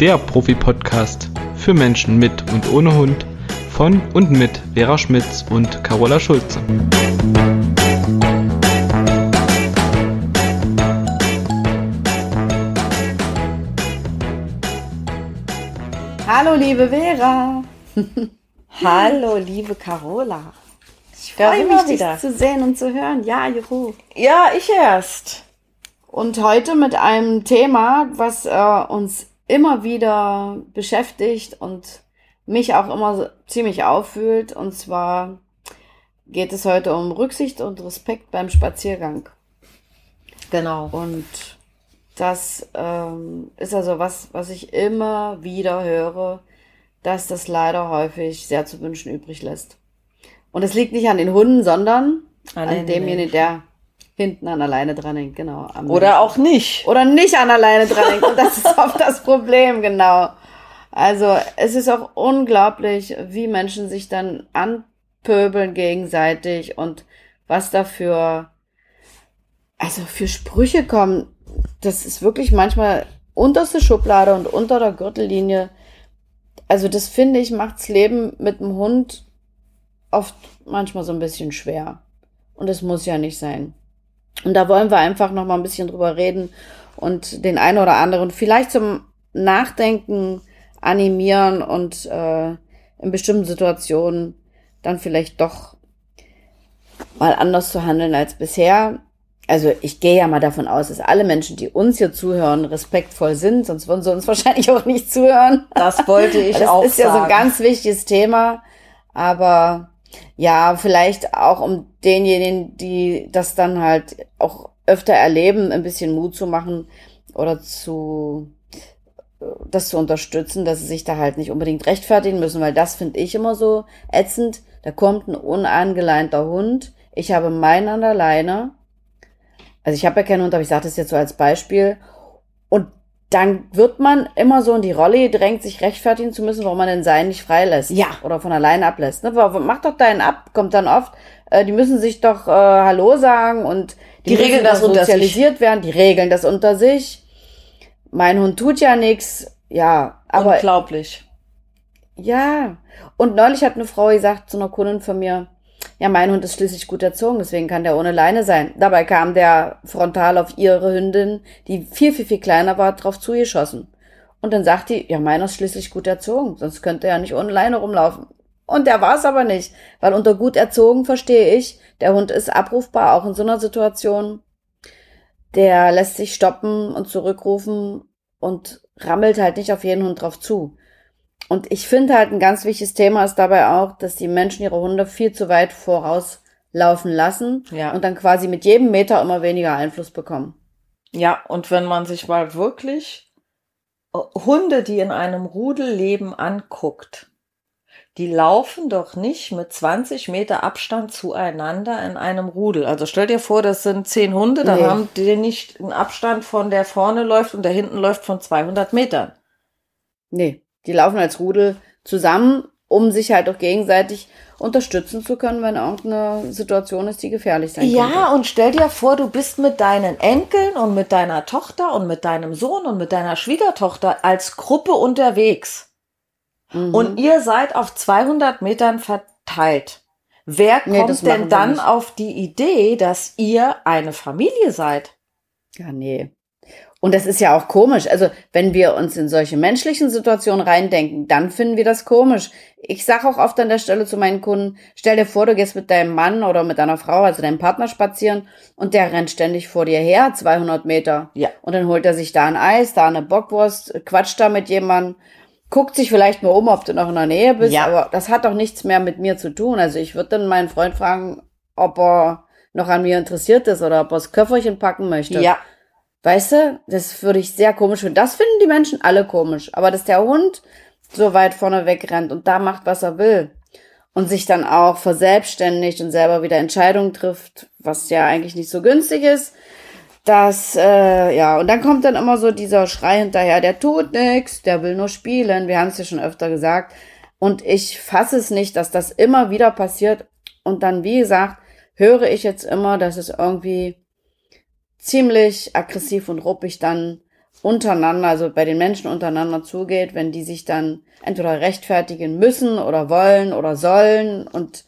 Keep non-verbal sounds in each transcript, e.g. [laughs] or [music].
der Profi-Podcast für Menschen mit und ohne Hund von und mit Vera Schmitz und Carola Schulze. Hallo liebe Vera. [laughs] Hallo liebe Carola. Ich freue mich, dich zu sehen und zu hören. Ja, juhu. Ja, ich erst. Und heute mit einem Thema, was äh, uns immer wieder beschäftigt und mich auch immer ziemlich auffühlt. Und zwar geht es heute um Rücksicht und Respekt beim Spaziergang. Genau. Und das ähm, ist also was, was ich immer wieder höre, dass das leider häufig sehr zu wünschen übrig lässt. Und es liegt nicht an den Hunden, sondern an, an demjenigen, der hinten an alleine dran hängt, genau. Oder Menschen. auch nicht. Oder nicht an alleine dran hängt. Und das ist oft das Problem, genau. Also es ist auch unglaublich, wie Menschen sich dann anpöbeln gegenseitig und was dafür, also für Sprüche kommen. Das ist wirklich manchmal unterste Schublade und unter der Gürtellinie. Also das finde ich, macht's Leben mit dem Hund oft manchmal so ein bisschen schwer. Und es muss ja nicht sein. Und da wollen wir einfach noch mal ein bisschen drüber reden und den einen oder anderen vielleicht zum Nachdenken animieren und äh, in bestimmten Situationen dann vielleicht doch mal anders zu handeln als bisher. Also ich gehe ja mal davon aus, dass alle Menschen, die uns hier zuhören, respektvoll sind, sonst würden sie uns [laughs] wahrscheinlich auch nicht zuhören. Das wollte ich [laughs] das auch. Das ist ja sagen. so ein ganz wichtiges Thema. Aber ja, vielleicht auch um denjenigen, die das dann halt auch öfter erleben, ein bisschen Mut zu machen oder zu das zu unterstützen, dass sie sich da halt nicht unbedingt rechtfertigen müssen, weil das finde ich immer so ätzend. Da kommt ein unangeleinter Hund. Ich habe meinen an der Leine. Also ich habe ja keinen Hund, aber ich sage das jetzt so als Beispiel. Und dann wird man immer so in die Rolle gedrängt, sich rechtfertigen zu müssen, warum man den Sein nicht freilässt. Ja. Oder von alleine ablässt. Ne? Mach doch deinen ab, kommt dann oft, äh, die müssen sich doch äh, Hallo sagen und die, die regeln das sozialisiert unter werden, die regeln das unter sich. Mein Hund tut ja nichts. Ja, aber. Unglaublich. Ja. Und neulich hat eine Frau gesagt zu einer Kundin von mir, ja, mein Hund ist schließlich gut erzogen, deswegen kann der ohne Leine sein. Dabei kam der frontal auf ihre Hündin, die viel, viel, viel kleiner war, drauf zugeschossen. Und dann sagt die, ja, meiner ist schließlich gut erzogen, sonst könnte er ja nicht ohne Leine rumlaufen. Und der war es aber nicht, weil unter gut erzogen verstehe ich, der Hund ist abrufbar, auch in so einer Situation. Der lässt sich stoppen und zurückrufen und rammelt halt nicht auf jeden Hund drauf zu. Und ich finde halt ein ganz wichtiges Thema ist dabei auch, dass die Menschen ihre Hunde viel zu weit vorauslaufen lassen ja. und dann quasi mit jedem Meter immer weniger Einfluss bekommen. Ja, und wenn man sich mal wirklich äh, Hunde, die in einem Rudel leben, anguckt, die laufen doch nicht mit 20 Meter Abstand zueinander in einem Rudel. Also stell dir vor, das sind zehn Hunde, dann nee. haben die nicht einen Abstand von der vorne läuft und der hinten läuft von 200 Metern. Nee. Die laufen als Rudel zusammen, um sich halt auch gegenseitig unterstützen zu können, wenn irgendeine Situation ist, die gefährlich sein ja, könnte. Ja, und stell dir vor, du bist mit deinen Enkeln und mit deiner Tochter und mit deinem Sohn und mit deiner Schwiegertochter als Gruppe unterwegs. Mhm. Und ihr seid auf 200 Metern verteilt. Wer kommt nee, denn dann auf die Idee, dass ihr eine Familie seid? Ja, nee. Und das ist ja auch komisch. Also, wenn wir uns in solche menschlichen Situationen reindenken, dann finden wir das komisch. Ich sage auch oft an der Stelle zu meinen Kunden, stell dir vor, du gehst mit deinem Mann oder mit deiner Frau, also deinem Partner spazieren und der rennt ständig vor dir her, 200 Meter. Ja. Und dann holt er sich da ein Eis, da eine Bockwurst, quatscht da mit jemandem, guckt sich vielleicht mal um, ob du noch in der Nähe bist, ja. aber das hat doch nichts mehr mit mir zu tun. Also ich würde dann meinen Freund fragen, ob er noch an mir interessiert ist oder ob er das Köfferchen packen möchte. Ja. Weißt du, das würde ich sehr komisch finden. Das finden die Menschen alle komisch. Aber dass der Hund so weit vorne wegrennt und da macht, was er will und sich dann auch verselbstständigt und selber wieder Entscheidungen trifft, was ja eigentlich nicht so günstig ist, das, äh, ja, und dann kommt dann immer so dieser Schrei hinterher, der tut nix, der will nur spielen. Wir haben es ja schon öfter gesagt. Und ich fasse es nicht, dass das immer wieder passiert. Und dann, wie gesagt, höre ich jetzt immer, dass es irgendwie ziemlich aggressiv und ruppig dann untereinander, also bei den Menschen untereinander zugeht, wenn die sich dann entweder rechtfertigen müssen oder wollen oder sollen und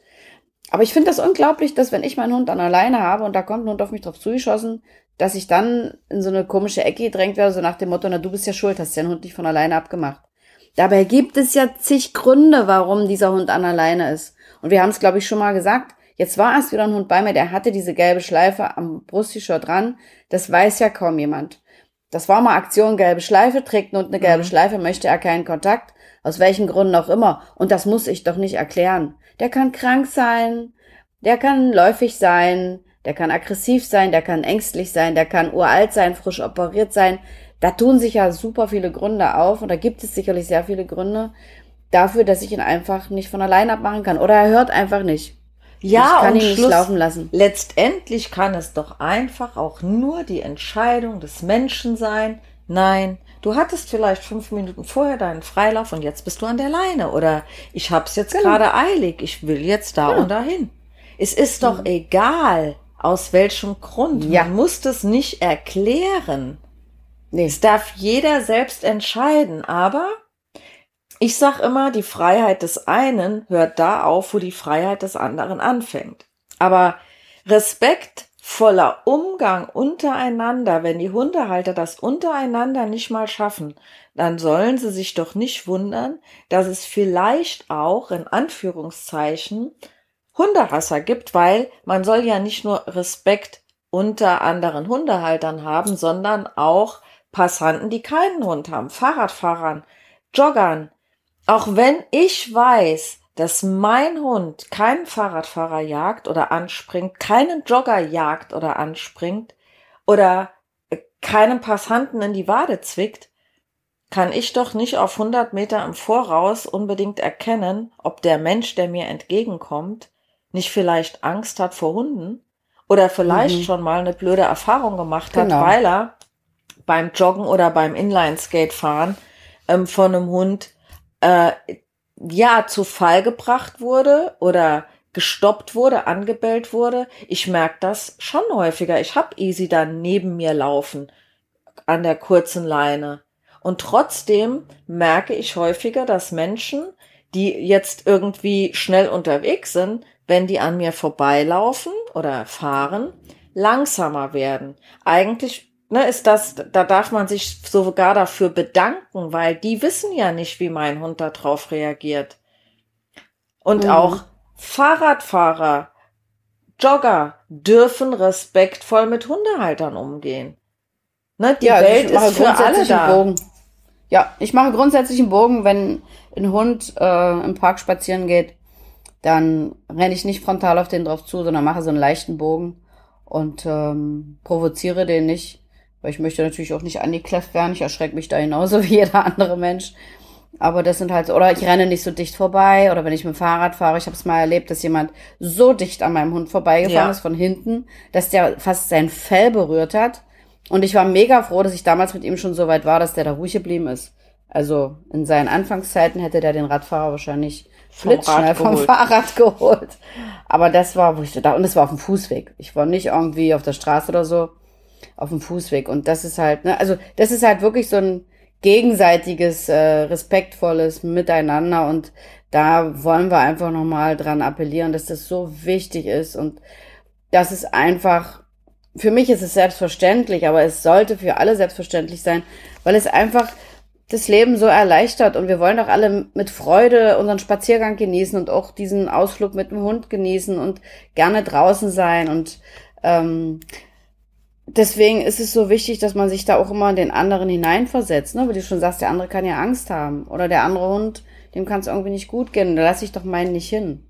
aber ich finde das unglaublich, dass wenn ich meinen Hund dann alleine habe und da kommt ein Hund auf mich drauf zugeschossen, dass ich dann in so eine komische Ecke gedrängt werde, so nach dem Motto, na du bist ja schuld, hast den Hund nicht von alleine abgemacht. Dabei gibt es ja zig Gründe, warum dieser Hund an alleine ist. Und wir haben es, glaube ich, schon mal gesagt. Jetzt war erst wieder ein Hund bei mir, der hatte diese gelbe Schleife am Brustshirt dran. Das weiß ja kaum jemand. Das war mal Aktion gelbe Schleife, trägt Hund eine gelbe mhm. Schleife, möchte er keinen Kontakt, aus welchen Gründen auch immer. Und das muss ich doch nicht erklären. Der kann krank sein, der kann läufig sein, der kann aggressiv sein, der kann ängstlich sein, der kann uralt sein, frisch operiert sein. Da tun sich ja super viele Gründe auf und da gibt es sicherlich sehr viele Gründe dafür, dass ich ihn einfach nicht von allein abmachen kann. Oder er hört einfach nicht. Ja, ich kann und ihn Schluss, nicht laufen lassen. Letztendlich kann es doch einfach auch nur die Entscheidung des Menschen sein. Nein, du hattest vielleicht fünf Minuten vorher deinen Freilauf und jetzt bist du an der Leine. Oder ich hab's jetzt genau. gerade eilig, ich will jetzt da genau. und dahin. Es ist doch mhm. egal, aus welchem Grund. Ja. Man muss das nicht erklären. Nee. Es darf jeder selbst entscheiden, aber ich sag immer, die Freiheit des einen hört da auf, wo die Freiheit des anderen anfängt. Aber respektvoller Umgang untereinander, wenn die Hundehalter das untereinander nicht mal schaffen, dann sollen sie sich doch nicht wundern, dass es vielleicht auch in Anführungszeichen Hundehasser gibt, weil man soll ja nicht nur Respekt unter anderen Hundehaltern haben, sondern auch Passanten, die keinen Hund haben, Fahrradfahrern, Joggern. Auch wenn ich weiß, dass mein Hund keinen Fahrradfahrer jagt oder anspringt, keinen Jogger jagt oder anspringt oder keinen Passanten in die Wade zwickt, kann ich doch nicht auf 100 Meter im Voraus unbedingt erkennen, ob der Mensch, der mir entgegenkommt, nicht vielleicht Angst hat vor Hunden oder vielleicht mhm. schon mal eine blöde Erfahrung gemacht hat, genau. weil er beim Joggen oder beim Inlineskate fahren ähm, von einem Hund äh, ja zu Fall gebracht wurde oder gestoppt wurde, angebellt wurde. Ich merke das schon häufiger. Ich habe Easy dann neben mir laufen an der kurzen Leine. Und trotzdem merke ich häufiger, dass Menschen, die jetzt irgendwie schnell unterwegs sind, wenn die an mir vorbeilaufen oder fahren, langsamer werden. Eigentlich ne, ist das, da darf man sich sogar dafür bedanken, weil die wissen ja nicht, wie mein Hund darauf reagiert. Und mhm. auch Fahrradfahrer, Jogger dürfen respektvoll mit Hundehaltern umgehen. Ne, die ja, Welt ist für alle da. Bogen. Ja, ich mache grundsätzlich einen Bogen, wenn ein Hund äh, im Park spazieren geht dann renne ich nicht frontal auf den drauf zu, sondern mache so einen leichten Bogen und ähm, provoziere den nicht, weil ich möchte natürlich auch nicht angekläfft werden. Ich erschrecke mich da genauso [laughs] wie jeder andere Mensch. Aber das sind halt so, oder ich renne nicht so dicht vorbei, oder wenn ich mit dem Fahrrad fahre, ich habe es mal erlebt, dass jemand so dicht an meinem Hund vorbeigefahren ja. ist von hinten, dass der fast sein Fell berührt hat. Und ich war mega froh, dass ich damals mit ihm schon so weit war, dass der da ruhig geblieben ist. Also in seinen Anfangszeiten hätte der den Radfahrer wahrscheinlich blitzschnell vom Fahrrad [laughs] geholt. Aber das war, wo ich da, und es war auf dem Fußweg. Ich war nicht irgendwie auf der Straße oder so, auf dem Fußweg. Und das ist halt, ne, also das ist halt wirklich so ein gegenseitiges, äh, respektvolles Miteinander. Und da wollen wir einfach nochmal dran appellieren, dass das so wichtig ist und das ist einfach, für mich ist es selbstverständlich, aber es sollte für alle selbstverständlich sein, weil es einfach das Leben so erleichtert und wir wollen doch alle mit Freude unseren Spaziergang genießen und auch diesen Ausflug mit dem Hund genießen und gerne draußen sein und ähm, deswegen ist es so wichtig, dass man sich da auch immer in den anderen hineinversetzt, ne? Wie du schon sagst, der andere kann ja Angst haben oder der andere Hund, dem kann es irgendwie nicht gut gehen, da lasse ich doch meinen nicht hin.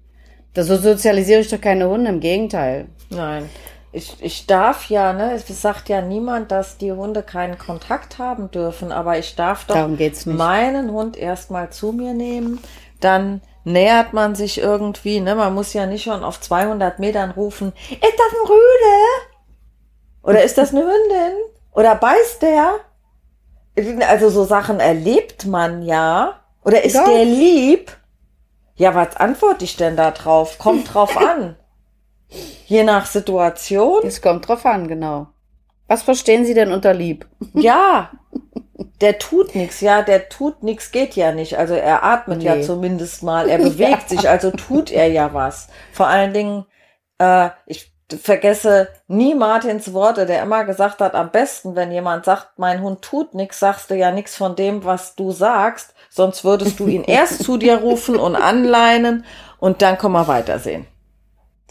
Da so sozialisiere ich doch keine Hunde, im Gegenteil. Nein ich, ich darf ja, ne, es sagt ja niemand, dass die Hunde keinen Kontakt haben dürfen, aber ich darf doch meinen Hund erstmal zu mir nehmen, dann nähert man sich irgendwie, ne, man muss ja nicht schon auf 200 Metern rufen, ist das ein Rüde? Oder ist das eine Hündin? Oder beißt der? Also so Sachen erlebt man ja. Oder ist ja. der lieb? Ja, was antworte ich denn da drauf? Kommt drauf [laughs] an. Je nach Situation. Es kommt drauf an, genau. Was verstehen Sie denn unter lieb? [laughs] Ja, der tut nichts, ja, der tut nichts, geht ja nicht. Also er atmet nee. ja zumindest mal, er [laughs] bewegt ja. sich, also tut er ja was. Vor allen Dingen, äh, ich vergesse nie Martins Worte, der immer gesagt hat, am besten, wenn jemand sagt, mein Hund tut nichts, sagst du ja nichts von dem, was du sagst, sonst würdest du ihn [laughs] erst zu dir rufen und anleinen und dann können wir weitersehen.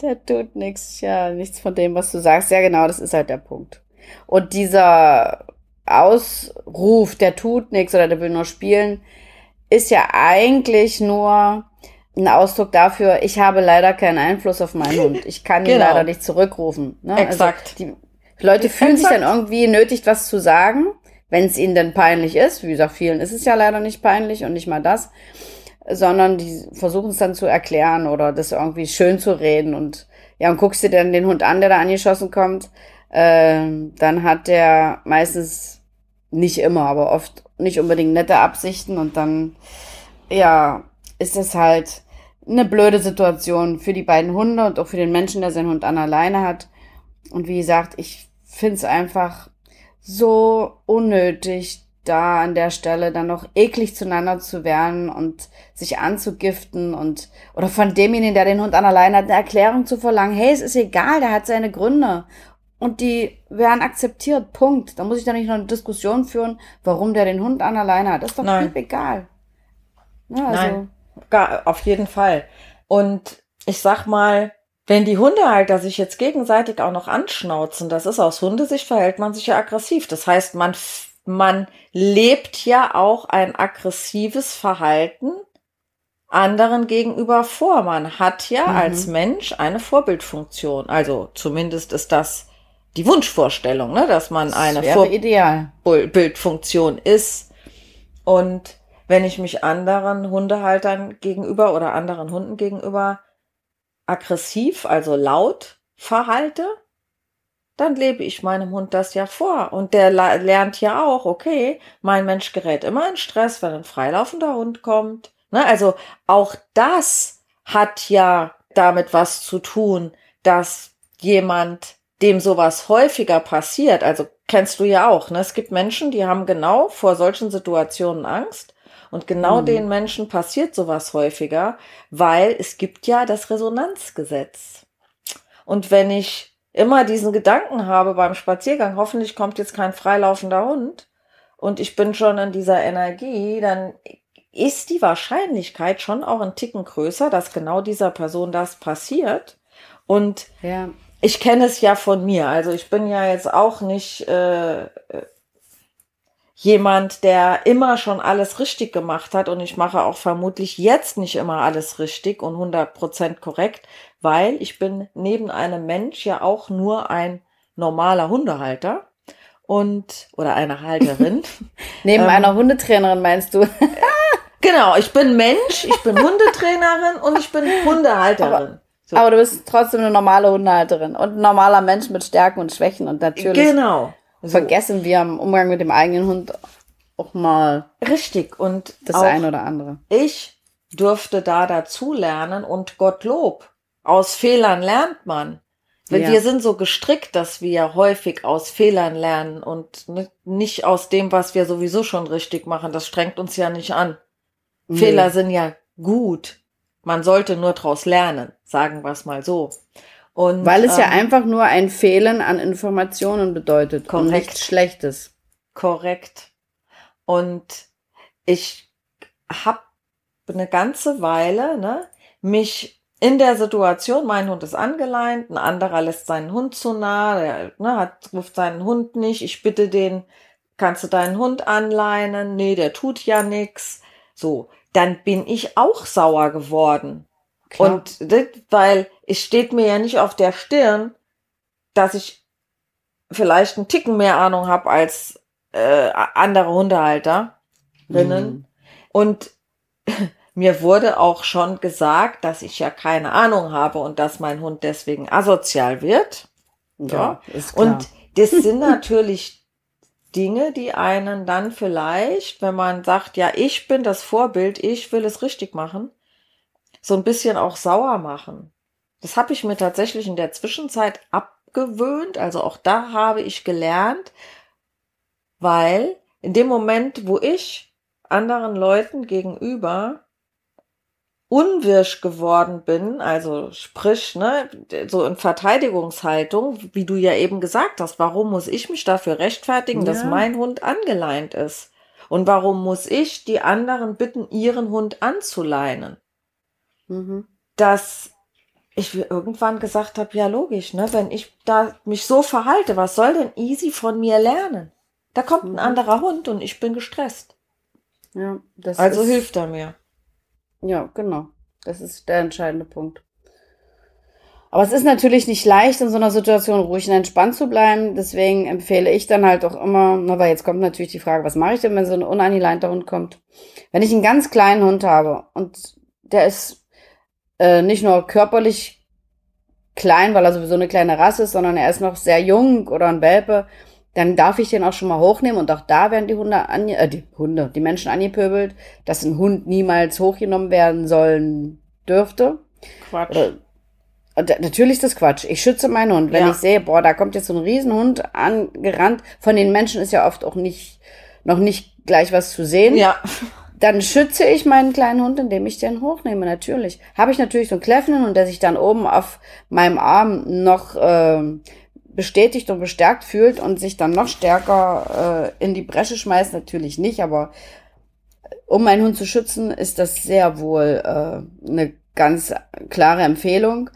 Der tut nichts, ja, nichts von dem, was du sagst. Ja, genau, das ist halt der Punkt. Und dieser Ausruf, der tut nichts oder der will nur spielen, ist ja eigentlich nur ein Ausdruck dafür, ich habe leider keinen Einfluss auf meinen Hund. Ich kann ihn genau. leider nicht zurückrufen. Ne? Also Exakt. Also die Leute fühlen Exakt. sich dann irgendwie nötigt, was zu sagen, wenn es ihnen denn peinlich ist. Wie gesagt, vielen ist es ja leider nicht peinlich und nicht mal das, sondern die versuchen es dann zu erklären oder das irgendwie schön zu reden und ja, und guckst dir dann den Hund an, der da angeschossen kommt, äh, dann hat der meistens nicht immer, aber oft nicht unbedingt nette Absichten und dann, ja, ist es halt eine blöde Situation für die beiden Hunde und auch für den Menschen, der seinen Hund an alleine hat. Und wie gesagt, ich finde es einfach so unnötig, da an der Stelle dann noch eklig zueinander zu werden und sich anzugiften und oder von demjenigen, der den Hund an alleine hat, eine Erklärung zu verlangen, hey, es ist egal, der hat seine Gründe und die werden akzeptiert, Punkt. Da muss ich doch nicht noch eine Diskussion führen, warum der den Hund an alleine hat. Das ist doch Nein. egal. Ja, also. Nein, gar, auf jeden Fall. Und ich sag mal, wenn die Hundehalter sich jetzt gegenseitig auch noch anschnauzen, das ist aus Hundesicht verhält man sich ja aggressiv. Das heißt, man, man lebt ja auch ein aggressives Verhalten anderen gegenüber vor. Man hat ja mhm. als Mensch eine Vorbildfunktion. Also zumindest ist das die Wunschvorstellung, ne, dass man eine Vorbildfunktion ist. Und wenn ich mich anderen Hundehaltern gegenüber oder anderen Hunden gegenüber aggressiv, also laut verhalte, dann lebe ich meinem Hund das ja vor. Und der lernt ja auch, okay, mein Mensch gerät immer in Stress, wenn ein freilaufender Hund kommt. Ne, also auch das hat ja damit was zu tun, dass jemand dem sowas häufiger passiert, also kennst du ja auch, ne? Es gibt Menschen, die haben genau vor solchen Situationen Angst. Und genau mhm. den Menschen passiert sowas häufiger, weil es gibt ja das Resonanzgesetz. Und wenn ich immer diesen Gedanken habe beim Spaziergang, hoffentlich kommt jetzt kein freilaufender Hund und ich bin schon in dieser Energie, dann ist die Wahrscheinlichkeit schon auch ein Ticken größer, dass genau dieser Person das passiert. Und ja ich kenne es ja von mir. Also ich bin ja jetzt auch nicht äh, jemand, der immer schon alles richtig gemacht hat und ich mache auch vermutlich jetzt nicht immer alles richtig und 100% korrekt, weil ich bin neben einem Mensch ja auch nur ein normaler Hundehalter und oder eine Halterin. [laughs] neben ähm, einer Hundetrainerin meinst du? [laughs] genau, ich bin Mensch, ich bin Hundetrainerin und ich bin Hundehalterin. Aber so. Aber du bist trotzdem eine normale Hundehalterin und ein normaler Mensch mit Stärken und Schwächen. Und natürlich genau. So. vergessen wir im Umgang mit dem eigenen Hund auch mal richtig und das eine oder andere. Ich durfte da dazu lernen und Gottlob. Aus Fehlern lernt man. Ja. wir sind so gestrickt, dass wir häufig aus Fehlern lernen und nicht aus dem, was wir sowieso schon richtig machen. Das strengt uns ja nicht an. Nee. Fehler sind ja gut. Man sollte nur daraus lernen, sagen wir es mal so. Und, Weil es ähm, ja einfach nur ein Fehlen an Informationen bedeutet korrekt. und nichts Schlechtes. Korrekt. Und ich habe eine ganze Weile ne, mich in der Situation, mein Hund ist angeleint, ein anderer lässt seinen Hund zu nah, der ne, hat, ruft seinen Hund nicht, ich bitte den, kannst du deinen Hund anleinen? Nee, der tut ja nix. So, dann bin ich auch sauer geworden. Klar. Und das, weil es steht mir ja nicht auf der Stirn, dass ich vielleicht einen Ticken mehr Ahnung habe als äh, andere Hundehalterinnen. Mhm. Und [laughs] mir wurde auch schon gesagt, dass ich ja keine Ahnung habe und dass mein Hund deswegen asozial wird. Ja, ja. Ist klar. Und das [laughs] sind natürlich Dinge, die einen dann vielleicht, wenn man sagt, ja, ich bin das Vorbild, ich will es richtig machen, so ein bisschen auch sauer machen. Das habe ich mir tatsächlich in der Zwischenzeit abgewöhnt. Also auch da habe ich gelernt, weil in dem Moment, wo ich anderen Leuten gegenüber unwirsch geworden bin, also sprich, ne, so in Verteidigungshaltung, wie du ja eben gesagt hast, warum muss ich mich dafür rechtfertigen, ja. dass mein Hund angeleint ist? Und warum muss ich die anderen bitten, ihren Hund anzuleinen? Mhm. Dass ich irgendwann gesagt habe, ja logisch, ne, wenn ich da mich so verhalte, was soll denn Easy von mir lernen? Da kommt ein mhm. anderer Hund und ich bin gestresst. Ja, das also ist, hilft er mir. Ja, genau. Das ist der entscheidende Punkt. Aber es ist natürlich nicht leicht, in so einer Situation ruhig und entspannt zu bleiben. Deswegen empfehle ich dann halt auch immer, na, weil jetzt kommt natürlich die Frage, was mache ich denn, wenn so ein unangeleinter Hund kommt? Wenn ich einen ganz kleinen Hund habe und der ist äh, nicht nur körperlich klein, weil er sowieso eine kleine Rasse ist, sondern er ist noch sehr jung oder ein Welpe, dann darf ich den auch schon mal hochnehmen und auch da werden die Hunde, ange äh, die Hunde, die Menschen angepöbelt, dass ein Hund niemals hochgenommen werden sollen dürfte. Quatsch. Oder, und natürlich ist das Quatsch. Ich schütze meinen Hund. Wenn ja. ich sehe, boah, da kommt jetzt so ein Riesenhund angerannt, von den Menschen ist ja oft auch nicht, noch nicht gleich was zu sehen. Ja. Dann schütze ich meinen kleinen Hund, indem ich den hochnehme, natürlich. Habe ich natürlich so einen kläffenden und der sich dann oben auf meinem Arm noch äh, bestätigt und bestärkt fühlt und sich dann noch stärker äh, in die Bresche schmeißt, natürlich nicht, aber um meinen Hund zu schützen, ist das sehr wohl äh, eine ganz klare Empfehlung.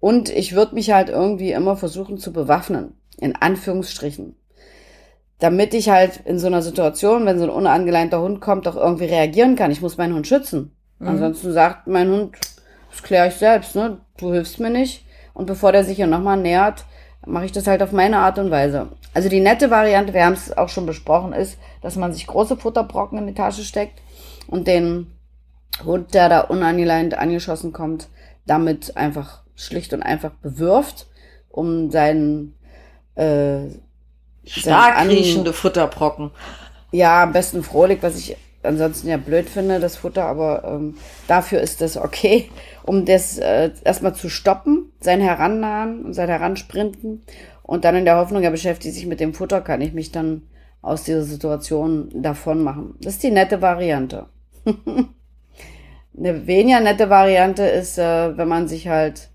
Und ich würde mich halt irgendwie immer versuchen zu bewaffnen, in Anführungsstrichen. Damit ich halt in so einer Situation, wenn so ein unangeleinter Hund kommt, auch irgendwie reagieren kann. Ich muss meinen Hund schützen. Mhm. Ansonsten sagt mein Hund, das kläre ich selbst, ne? Du hilfst mir nicht. Und bevor der sich hier nochmal nähert, mache ich das halt auf meine Art und Weise. Also die nette Variante, wir haben es auch schon besprochen, ist, dass man sich große Futterbrocken in die Tasche steckt und den Hund, der da unangeleint angeschossen kommt, damit einfach schlicht und einfach bewirft, um seinen äh, stark riechende Futterbrocken. Ja, am besten Frohlich, was ich ansonsten ja blöd finde, das Futter, aber ähm, dafür ist das okay, [laughs] um das äh, erstmal zu stoppen, sein Herannahen und sein Heransprinten und dann in der Hoffnung, er beschäftigt sich mit dem Futter, kann ich mich dann aus dieser Situation davon machen. Das ist die nette Variante. [laughs] Eine weniger nette Variante ist, äh, wenn man sich halt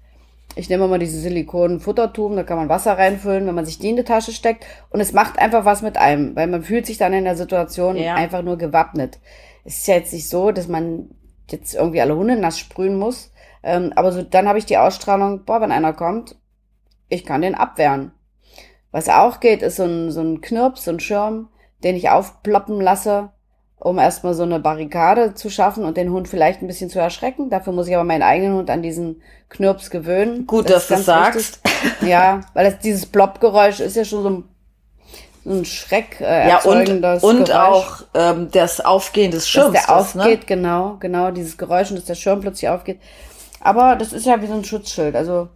ich nehme mal diese Silikon-Futtertuben, da kann man Wasser reinfüllen, wenn man sich die in die Tasche steckt. Und es macht einfach was mit einem, weil man fühlt sich dann in der Situation ja. einfach nur gewappnet. Es ist ja jetzt nicht so, dass man jetzt irgendwie alle Hunde nass sprühen muss. Ähm, aber so, dann habe ich die Ausstrahlung, boah, wenn einer kommt, ich kann den abwehren. Was auch geht, ist so ein, so ein Knirps, so ein Schirm, den ich aufploppen lasse um erstmal so eine Barrikade zu schaffen und den Hund vielleicht ein bisschen zu erschrecken. Dafür muss ich aber meinen eigenen Hund an diesen Knirps gewöhnen. Gut, das dass du sagst. Ja, weil das, dieses Plop-Geräusch ist ja schon so ein, so ein Schreck äh, ja, und, und Geräusch. auch ähm, das Aufgehen des Schirms. Dass der das, ne? aufgeht, ne? genau, genau, dieses Geräusch und dass der Schirm plötzlich aufgeht. Aber das ist ja wie so ein Schutzschild. Also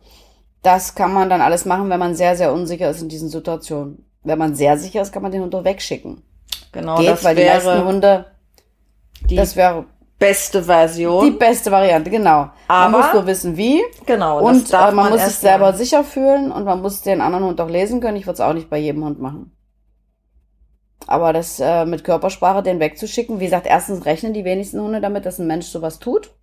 das kann man dann alles machen, wenn man sehr, sehr unsicher ist in diesen Situationen. Wenn man sehr sicher ist, kann man den Hund doch wegschicken. Genau, geht, das weil wäre die meisten Hunde, die das wäre beste Version. Die beste Variante, genau. Aber man muss nur wissen, wie. Genau. Und man, man, muss sich selber machen. sicher fühlen und man muss den anderen Hund auch lesen können. Ich würde es auch nicht bei jedem Hund machen. Aber das äh, mit Körpersprache, den wegzuschicken, wie gesagt, erstens rechnen die wenigsten Hunde damit, dass ein Mensch sowas tut.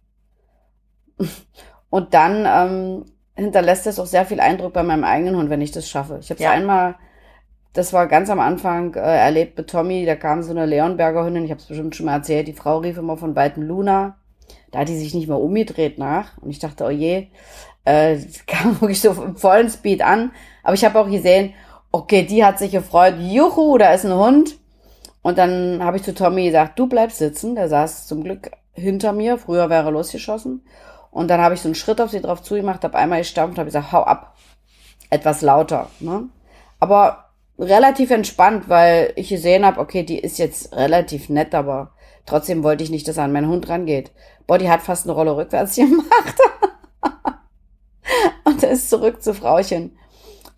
Und dann ähm, hinterlässt es auch sehr viel Eindruck bei meinem eigenen Hund, wenn ich das schaffe. Ich habe es ja. einmal das war ganz am Anfang äh, erlebt mit Tommy, da kam so eine Leonberger Hündin, ich habe es bestimmt schon mal erzählt, die Frau rief immer von weitem Luna. Da hat die sich nicht mehr umgedreht nach und ich dachte, oh je, äh, [laughs] kam wirklich so im vollen Speed an. Aber ich habe auch gesehen, okay, die hat sich gefreut, juhu, da ist ein Hund. Und dann habe ich zu Tommy gesagt, du bleibst sitzen. Der saß zum Glück hinter mir. Früher wäre er losgeschossen. Und dann habe ich so einen Schritt auf sie drauf zugemacht, habe einmal gestampft, habe gesagt, hau ab. Etwas lauter. Ne? Aber relativ entspannt, weil ich gesehen habe, okay, die ist jetzt relativ nett, aber trotzdem wollte ich nicht, dass er an meinen Hund rangeht. Boah, die hat fast eine Rolle rückwärts [laughs] gemacht. und ist zurück zu Frauchen.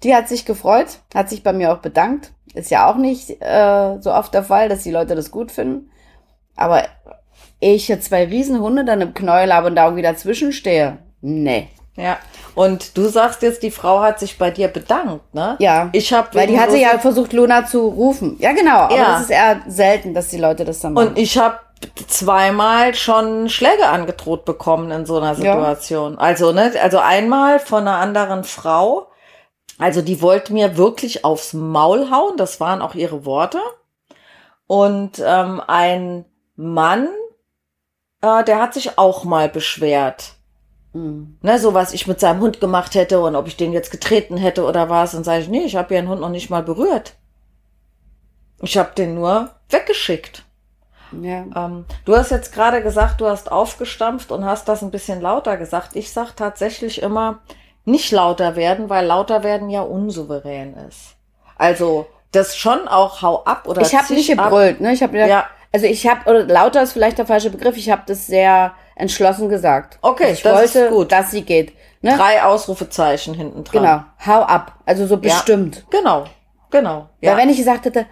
Die hat sich gefreut, hat sich bei mir auch bedankt. Ist ja auch nicht äh, so oft der Fall, dass die Leute das gut finden. Aber ich jetzt zwei Riesenhunde dann im Knäuel habe und da irgendwie dazwischen stehe. Nee, Ja. Und du sagst jetzt, die Frau hat sich bei dir bedankt, ne? Ja. Ich habe Weil die hatte ja versucht, Luna zu rufen. Ja, genau. Aber Ja. das ist eher selten, dass die Leute das dann machen. und ich habe zweimal schon Schläge angedroht bekommen in so einer Ja. Situation. Also, ne, also einmal von einer anderen Frau. Also die wollte mir wirklich aufs Maul hauen. Das waren auch ihre Worte. Und ähm, ein Mann, äh, der hat sich auch mal beschwert. Hm. Ne, so was ich mit seinem Hund gemacht hätte und ob ich den jetzt getreten hätte oder was. Und sage ich, nee, ich habe ihren Hund noch nicht mal berührt. Ich habe den nur weggeschickt. Ja. Ähm, du hast jetzt gerade gesagt, du hast aufgestampft und hast das ein bisschen lauter gesagt. Ich sag tatsächlich immer, nicht lauter werden, weil lauter werden ja unsouverän ist. Also, das schon auch hau ab oder Ich habe nicht ab. gebrüllt, ne? Ich habe Ja. also ich habe oder lauter ist vielleicht der falsche Begriff. Ich habe das sehr entschlossen gesagt. Okay, ich das ist wollte, gut. dass sie geht. Ne? Drei Ausrufezeichen hinten dran. Genau, hau ab. Also so bestimmt. Genau, genau. Ja. Weil wenn ich gesagt hätte,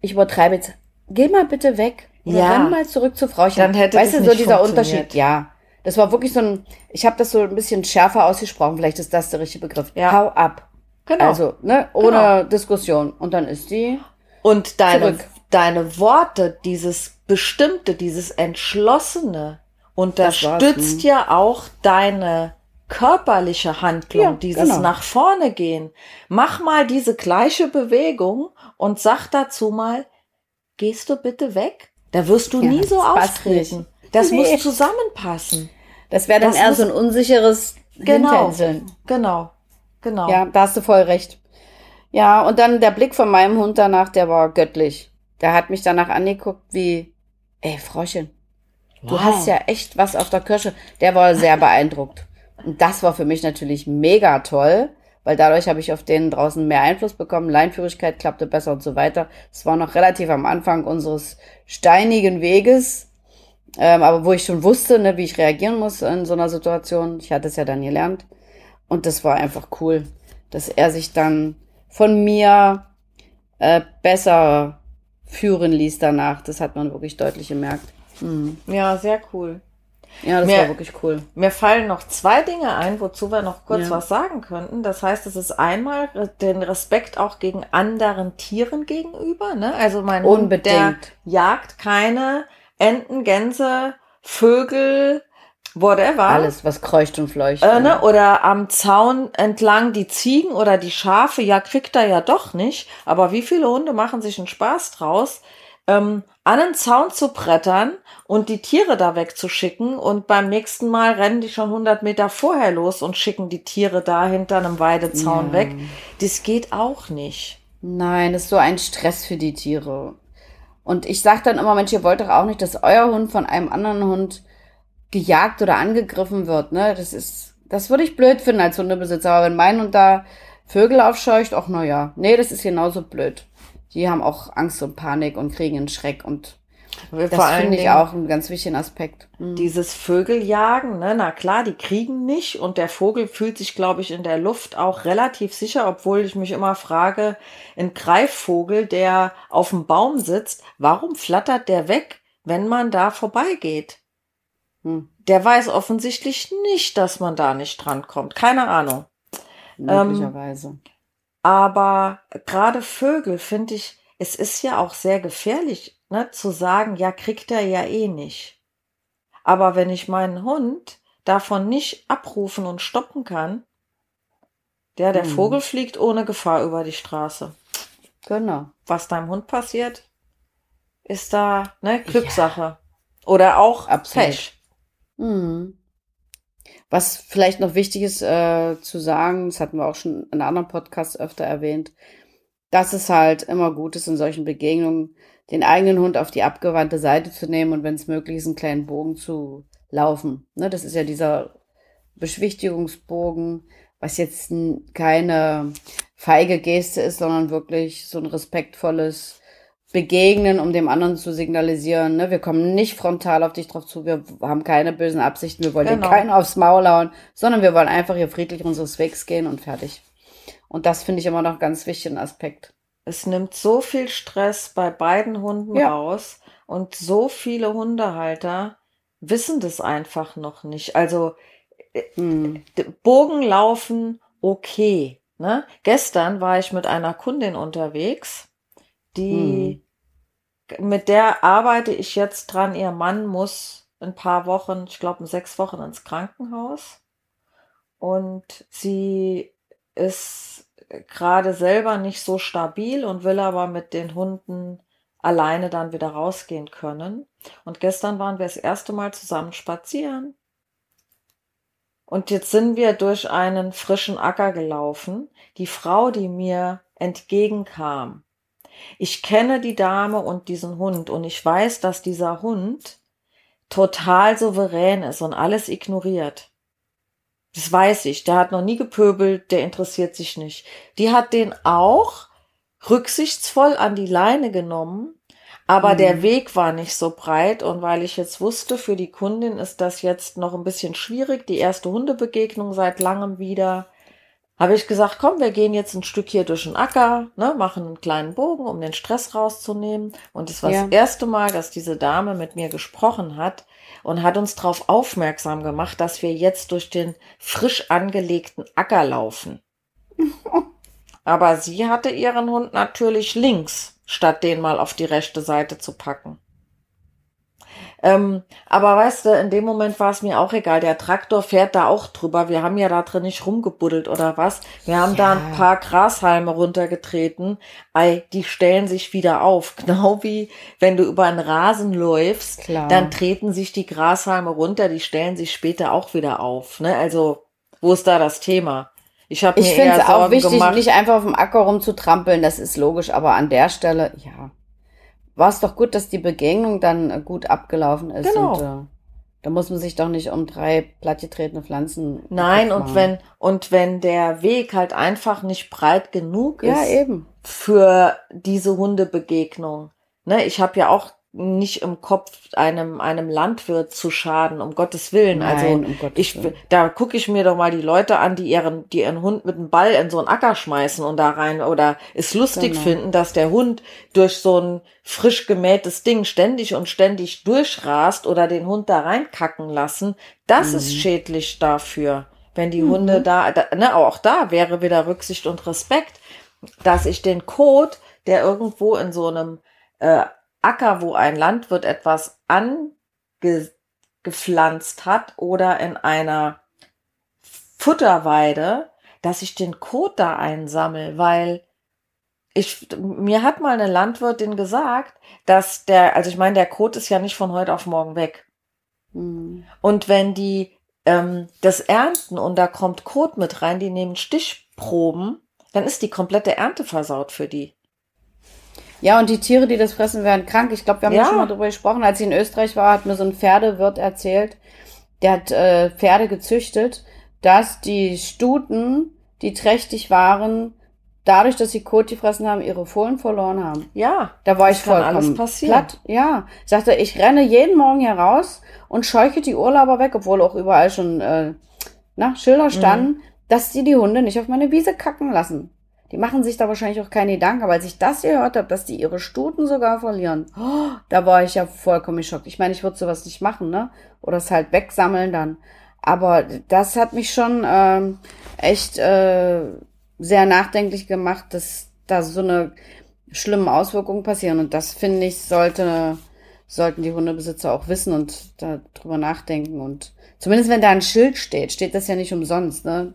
ich übertreibe jetzt, geh mal bitte weg. Oder Ja. renn mal zurück zu Frauchen. Dann hätte weißt du, so dieser. Unterschied. Ja. Das war wirklich so ein, ich habe das so ein bisschen schärfer ausgesprochen. Vielleicht ist das der richtige Begriff. Ja. Hau ab. genau. Also, ne, ohne Genau. Diskussion. Und dann ist die, Und deine, Zurück. deine Worte, dieses Bestimmte, dieses Entschlossene, Das war's, unterstützt ja auch deine körperliche Handlung, Ja, dieses genau. nach vorne gehen. Mach mal diese gleiche Bewegung und sag dazu mal, gehst du bitte weg? Da wirst du Ja, nie so das auftreten. Das Nee. muss zusammenpassen. das wäre dann Das eher so ein unsicheres Genau. Hintänzeln. Genau. Genau. Ja, da hast du voll recht. Ja, und dann der Blick von meinem Hund danach, der war göttlich. Der hat mich danach angeguckt wie, ey, Frauchen, du Wow. hast ja echt was auf der Kirsche. Der war sehr beeindruckt. Und das war für mich natürlich mega toll, weil dadurch habe ich auf den draußen mehr Einfluss bekommen. Leinführigkeit klappte besser und so weiter. Es war noch relativ am Anfang unseres steinigen Weges, ähm, aber wo ich schon wusste, ne, wie ich reagieren muss in so einer Situation. Ich hatte es ja dann gelernt. Und das war einfach cool, dass er sich dann von mir äh, besser führen ließ danach. Das hat man wirklich deutlich gemerkt. Mhm. Ja, sehr cool. Ja, das Mir- war wirklich cool. Mir fallen noch zwei Dinge ein, wozu wir noch kurz Ja. was sagen könnten. Das heißt, es ist einmal den Respekt auch gegen anderen Tieren gegenüber. Ne? Also mein Hund, der Unbedingt. jagt keine Enten, Gänse, Vögel, whatever. Alles, was kreucht und fleucht. Äh, ne? Oder am Zaun entlang die Ziegen oder die Schafe, ja, kriegt er ja doch nicht. Aber wie viele Hunde machen sich einen Spaß draus, ähm, an den Zaun zu brettern und die Tiere da wegzuschicken und beim nächsten Mal rennen die schon 100 Meter vorher los und schicken die Tiere da hinter einem Weidezaun Ja. weg. Das geht auch nicht. Nein, das ist so ein Stress für die Tiere. Und ich sag dann immer, Mensch, ihr wollt doch auch nicht, dass euer Hund von einem anderen Hund gejagt oder angegriffen wird, ne? Das ist, das würde ich blöd finden als Hundebesitzer. Aber wenn mein Hund da Vögel aufscheucht, ach na ja. Nee, das ist genauso blöd. Die haben auch Angst und Panik und kriegen einen Schreck und Vor das finde ich auch einen ganz wichtigen Aspekt. Mhm. Dieses Vögeljagen, ne, na klar, die kriegen nicht und der Vogel fühlt sich, glaube ich, in der Luft auch relativ sicher, obwohl ich mich immer frage, ein Greifvogel, der auf dem Baum sitzt, warum flattert der weg, wenn man da vorbeigeht? Hm. Der weiß offensichtlich nicht, dass man da nicht drankommt. Keine Ahnung. Möglicherweise. Aber gerade Vögel finde ich, es ist ja auch sehr gefährlich, ne, zu sagen, ja, kriegt er ja eh nicht. Aber wenn ich meinen Hund davon nicht abrufen und stoppen kann, der, der Hm. Vogel fliegt ohne Gefahr über die Straße. genau. Was deinem Hund passiert, ist da, ne, Glückssache. Oder auch Absolut. Pech. Mhm. Was vielleicht noch wichtig ist äh, zu sagen, das hatten wir auch schon in anderen Podcasts öfter erwähnt, dass es halt immer gut ist, in solchen Begegnungen den eigenen Hund auf die abgewandte Seite zu nehmen und wenn es möglich ist, einen kleinen Bogen zu laufen. Ne, das ist ja dieser Beschwichtigungsbogen, was jetzt keine feige Geste ist, sondern wirklich so ein respektvolles begegnen, um dem anderen zu signalisieren, ne, wir kommen nicht frontal auf dich drauf zu, wir haben keine bösen Absichten, wir wollen Genau. dir keinen aufs Maul hauen, sondern wir wollen einfach hier friedlich unseres Wegs gehen und fertig. Und das finde ich immer noch ganz wichtigen Aspekt. Es nimmt so viel Stress bei beiden Hunden Ja. raus und so viele Hundehalter wissen das einfach noch nicht. Also hm. Bogenlaufen okay. Ne? Gestern war ich mit einer Kundin unterwegs, die hm. mit der arbeite ich jetzt dran. Ihr Mann muss ein paar Wochen, ich glaube sechs Wochen ins Krankenhaus. Und sie ist gerade selber nicht so stabil und will aber mit den Hunden alleine dann wieder rausgehen können. Und gestern waren wir das erste Mal zusammen spazieren. Und jetzt sind wir durch einen frischen Acker gelaufen. Die Frau, die mir entgegenkam. Ich kenne die Dame und diesen Hund und ich weiß, dass dieser Hund total souverän ist und alles ignoriert. Das weiß ich. Der hat noch nie gepöbelt, der interessiert sich nicht. Die hat den auch rücksichtsvoll an die Leine genommen, aber mhm. der Weg war nicht so breit und weil ich jetzt wusste, für die Kundin ist das jetzt noch ein bisschen schwierig, die erste Hundebegegnung seit langem wieder, habe ich gesagt, komm, wir gehen jetzt ein Stück hier durch den Acker, ne, machen einen kleinen Bogen, um den Stress rauszunehmen. Und es war ja. das erste Mal, dass diese Dame mit mir gesprochen hat und hat uns darauf aufmerksam gemacht, dass wir jetzt durch den frisch angelegten Acker laufen. [laughs] Aber sie hatte ihren Hund natürlich links, statt den mal auf die rechte Seite zu packen. Ähm, aber weißt du, in dem Moment war es mir auch egal. Der Traktor fährt da auch drüber. Wir haben ja da drin nicht rumgebuddelt oder was. Wir haben ja. da ein paar Grashalme runtergetreten. Ei, die stellen sich wieder auf. [laughs] Genau wie wenn du über einen Rasen läufst, Klar. dann treten sich die Grashalme runter. Die stellen sich später auch wieder auf. Ne? Also, wo ist da das Thema? Ich habe Ich finde es auch wichtig, gemacht. nicht einfach auf dem Acker rumzutrampeln. Das ist logisch. Aber an der Stelle, ja war es doch gut, dass die Begegnung dann äh, gut abgelaufen ist. Genau. Und, äh, da muss man sich doch nicht um drei plattgetretene Pflanzen. Nein, und wenn, und wenn der Weg halt einfach nicht breit genug ist. Ja, eben. Für diese Hundebegegnung. Ne, ich habe ja auch nicht im Kopf einem einem Landwirt zu schaden, um Gottes Willen. Nein, also um Gottes ich Willen. da gucke ich mir doch mal die Leute an, die ihren die ihren Hund mit einem Ball in so einen Acker schmeißen und da rein oder es lustig genau. finden, dass der Hund durch so ein frisch gemähtes Ding ständig und ständig durchrast oder den Hund da reinkacken lassen. Das mhm. ist schädlich dafür, wenn die mhm. Hunde da, da ne, auch da wäre wieder Rücksicht und Respekt, dass ich den Kot, der irgendwo in so einem äh, Acker, wo ein Landwirt etwas angepflanzt hat oder in einer Futterweide, dass ich den Kot da einsammel, weil ich, mir hat mal eine Landwirtin gesagt, dass der, also ich meine, der Kot ist ja nicht von heute auf morgen weg. Mhm. Und wenn die ähm, das ernten und da kommt Kot mit rein, die nehmen Stichproben, dann ist die komplette Ernte versaut für die. Ja, und die Tiere, die das fressen, werden krank. Ich glaube, wir haben ja. schon mal darüber gesprochen. Als ich in Österreich war, hat mir so ein Pferdewirt erzählt, der hat äh, Pferde gezüchtet, dass die Stuten, die trächtig waren, dadurch, dass sie Kot gefressen haben, ihre Fohlen verloren haben. Ja. Da war ich vollkommen alles passieren. platt. Ja. Ich sagte, ich renne jeden Morgen hier raus und scheuche die Urlauber weg, obwohl auch überall schon äh, na, Schilder standen, mhm. dass die die Hunde nicht auf meine Wiese kacken lassen. Die machen sich da wahrscheinlich auch keine Gedanken, aber als ich das gehört habe, dass die ihre Stuten sogar verlieren, oh, da war ich ja vollkommen schockt. Ich meine, ich würde sowas nicht machen, ne? Oder es halt wegsammeln dann. Aber das hat mich schon ähm, echt äh, sehr nachdenklich gemacht, dass da so eine schlimme Auswirkungen passieren. Und das finde ich, sollte, sollten die Hundebesitzer auch wissen und darüber nachdenken. Und zumindest wenn da ein Schild steht, steht das ja nicht umsonst, ne?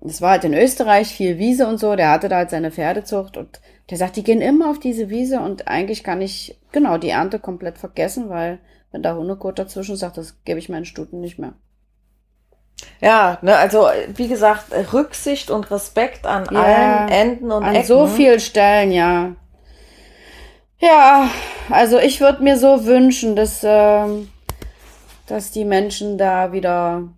Das war halt in Österreich viel Wiese und so, der hatte da halt seine Pferdezucht und der sagt, die gehen immer auf diese Wiese und eigentlich kann ich genau die Ernte komplett vergessen, weil wenn da Hundekot dazwischen sagt, das gebe ich meinen Stuten nicht mehr. Ja, ne, also wie gesagt, Rücksicht und Respekt an ja, allen Enden und an Ecken. so vielen Stellen, ja. Ja, also ich würde mir so wünschen, dass, äh, dass die Menschen da wieder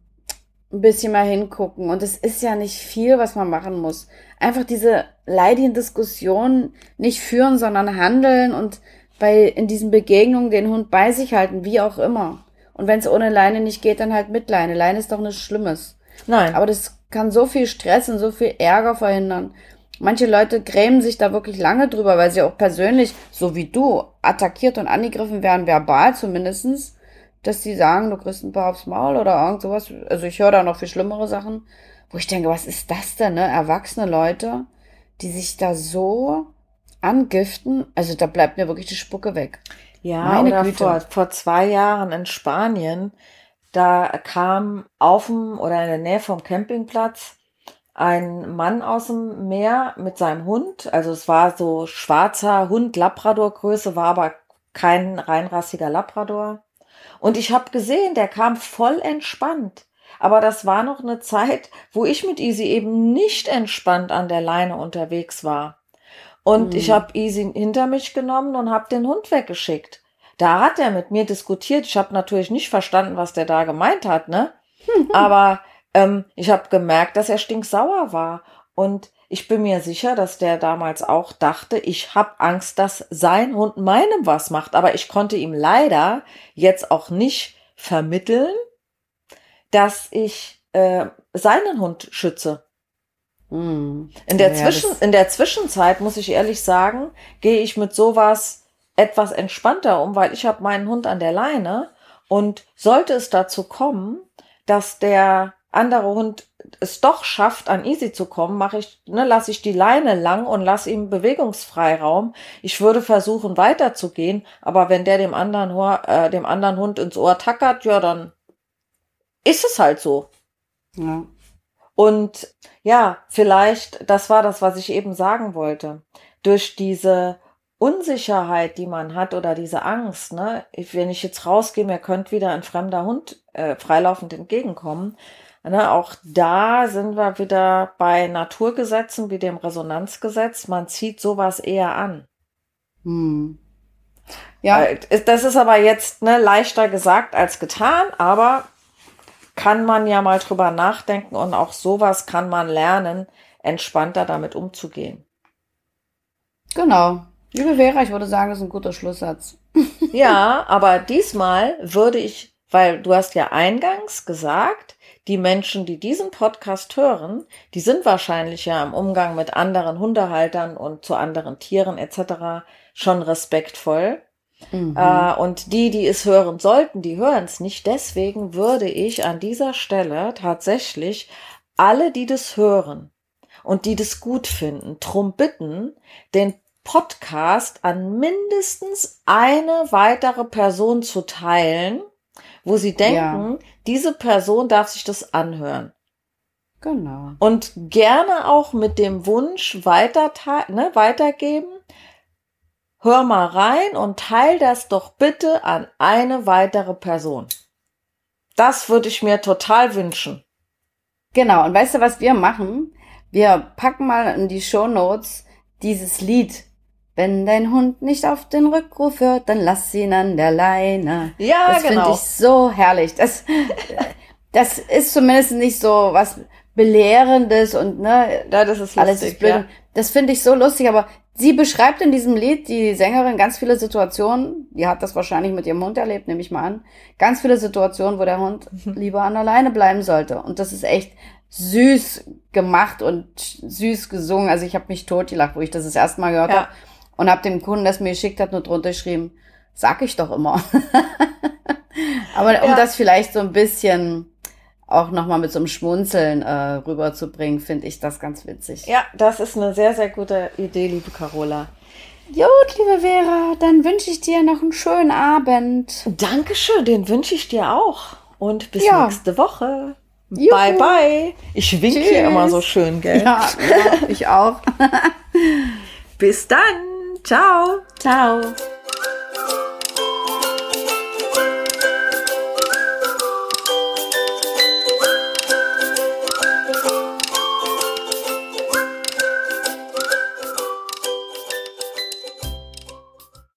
ein bisschen mal hingucken. Und es ist ja nicht viel, was man machen muss. Einfach diese leidigen Diskussionen nicht führen, sondern handeln und bei, in diesen Begegnungen den Hund bei sich halten, wie auch immer. Und wenn es ohne Leine nicht geht, dann halt mit Leine. Leine ist doch nichts Schlimmes. Nein. Aber das kann so viel Stress und so viel Ärger verhindern. Manche Leute grämen sich da wirklich lange drüber, weil sie auch persönlich, so wie du, attackiert und angegriffen werden, verbal zumindestens dass die sagen, du kriegst ein paar aufs Maul oder irgend sowas. Also ich höre da noch viel schlimmere Sachen, wo ich denke, was ist das denn, ne? Erwachsene Leute, die sich da so angiften. Also da bleibt mir wirklich die Spucke weg. Ja, Meine oder Güte. Vor, vor zwei Jahren in Spanien, da kam auf dem oder in der Nähe vom Campingplatz ein Mann aus dem Meer mit seinem Hund. Also es war so schwarzer Hund, Labrador-Größe, war aber kein reinrassiger Labrador. Und ich habe gesehen, der kam voll entspannt. Aber das war noch eine Zeit, wo ich mit Easy eben nicht entspannt an der Leine unterwegs war. Und mhm. ich habe Easy hinter mich genommen und habe den Hund weggeschickt. Da hat er mit mir diskutiert. Ich habe natürlich nicht verstanden, was der da gemeint hat, ne? [laughs] Aber ähm, ich habe gemerkt, dass er stinksauer war. Und ich bin mir sicher, dass der damals auch dachte, ich habe Angst, dass sein Hund meinem was macht. Aber ich konnte ihm leider jetzt auch nicht vermitteln, dass ich äh, seinen Hund schütze. Mm. In, der ja, Zwischen, in der Zwischenzeit, muss ich ehrlich sagen, gehe ich mit sowas etwas entspannter um, weil ich habe meinen Hund an der Leine und sollte es dazu kommen, dass der andere Hund es doch schafft, an Easy zu kommen, mache ich, ne, lasse ich die Leine lang und lasse ihm Bewegungsfreiraum. Ich würde versuchen, weiterzugehen, aber wenn der dem anderen, äh, dem anderen Hund ins Ohr tackert, ja, dann ist es halt so. Ja. Und ja, vielleicht, das war das, was ich eben sagen wollte. Durch diese Unsicherheit, die man hat oder diese Angst, ne, wenn ich jetzt rausgehe, mir könnte wieder ein fremder Hund äh, freilaufend entgegenkommen, Ne, auch da sind wir wieder bei Naturgesetzen wie dem Resonanzgesetz. Man zieht sowas eher an. Hm. Ja. Äh, das ist aber jetzt ne, leichter gesagt als getan, aber kann man ja mal drüber nachdenken und auch sowas kann man lernen, entspannter damit umzugehen. Genau. Liebe Vera, ich würde sagen, das ist ein guter Schlusssatz. ja, aber diesmal würde ich, weil du hast ja eingangs gesagt, die Menschen, die diesen Podcast hören, die sind wahrscheinlich ja im Umgang mit anderen Hundehaltern und zu anderen Tieren etc. schon respektvoll. Mhm. Äh, und die, die es hören sollten, die hören es nicht. Deswegen würde ich an dieser Stelle tatsächlich alle, die das hören und die das gut finden, drum bitten, den Podcast an mindestens eine weitere Person zu teilen, wo sie denken, ja. diese Person darf sich das anhören. Genau. Und gerne auch mit dem Wunsch weiter, ne, weitergeben. Hör mal rein und teil das doch bitte an eine weitere Person. Das würde ich mir total wünschen. Genau. Und weißt du, was wir machen? Wir packen mal in die Show Notes dieses Lied wenn dein Hund nicht auf den Rückruf hört, dann lass ihn an der Leine. Ja, das genau. Das finde ich so herrlich. Das, [laughs] das ist zumindest nicht so was Belehrendes und ne, ja, das ist lustig, alles ist blöd. Ja. Das finde ich so lustig, aber sie beschreibt in diesem Lied, die Sängerin, ganz viele Situationen, die hat das wahrscheinlich mit ihrem Hund erlebt, nehme ich mal an, ganz viele Situationen, wo der Hund lieber an der Leine bleiben sollte. Und das ist echt süß gemacht und süß gesungen. Also ich habe mich totgelacht, wo ich das das erste Mal gehört ja. habe und habe dem Kunden, das mir geschickt hat, nur drunter geschrieben, sag ich doch immer. [laughs] Aber um ja. das vielleicht so ein bisschen auch nochmal mit so einem Schmunzeln äh, rüberzubringen, finde ich das ganz witzig. Ja, das ist eine sehr, sehr gute Idee, liebe Carola. Gut, liebe Vera, dann wünsche ich dir noch einen schönen Abend. Dankeschön, den wünsche ich dir auch. Und bis ja. nächste Woche. Juhu. Bye, bye. Ich winke hier immer so schön, gell? Ja, ja ich auch. [laughs] bis dann. Ciao. Ciao.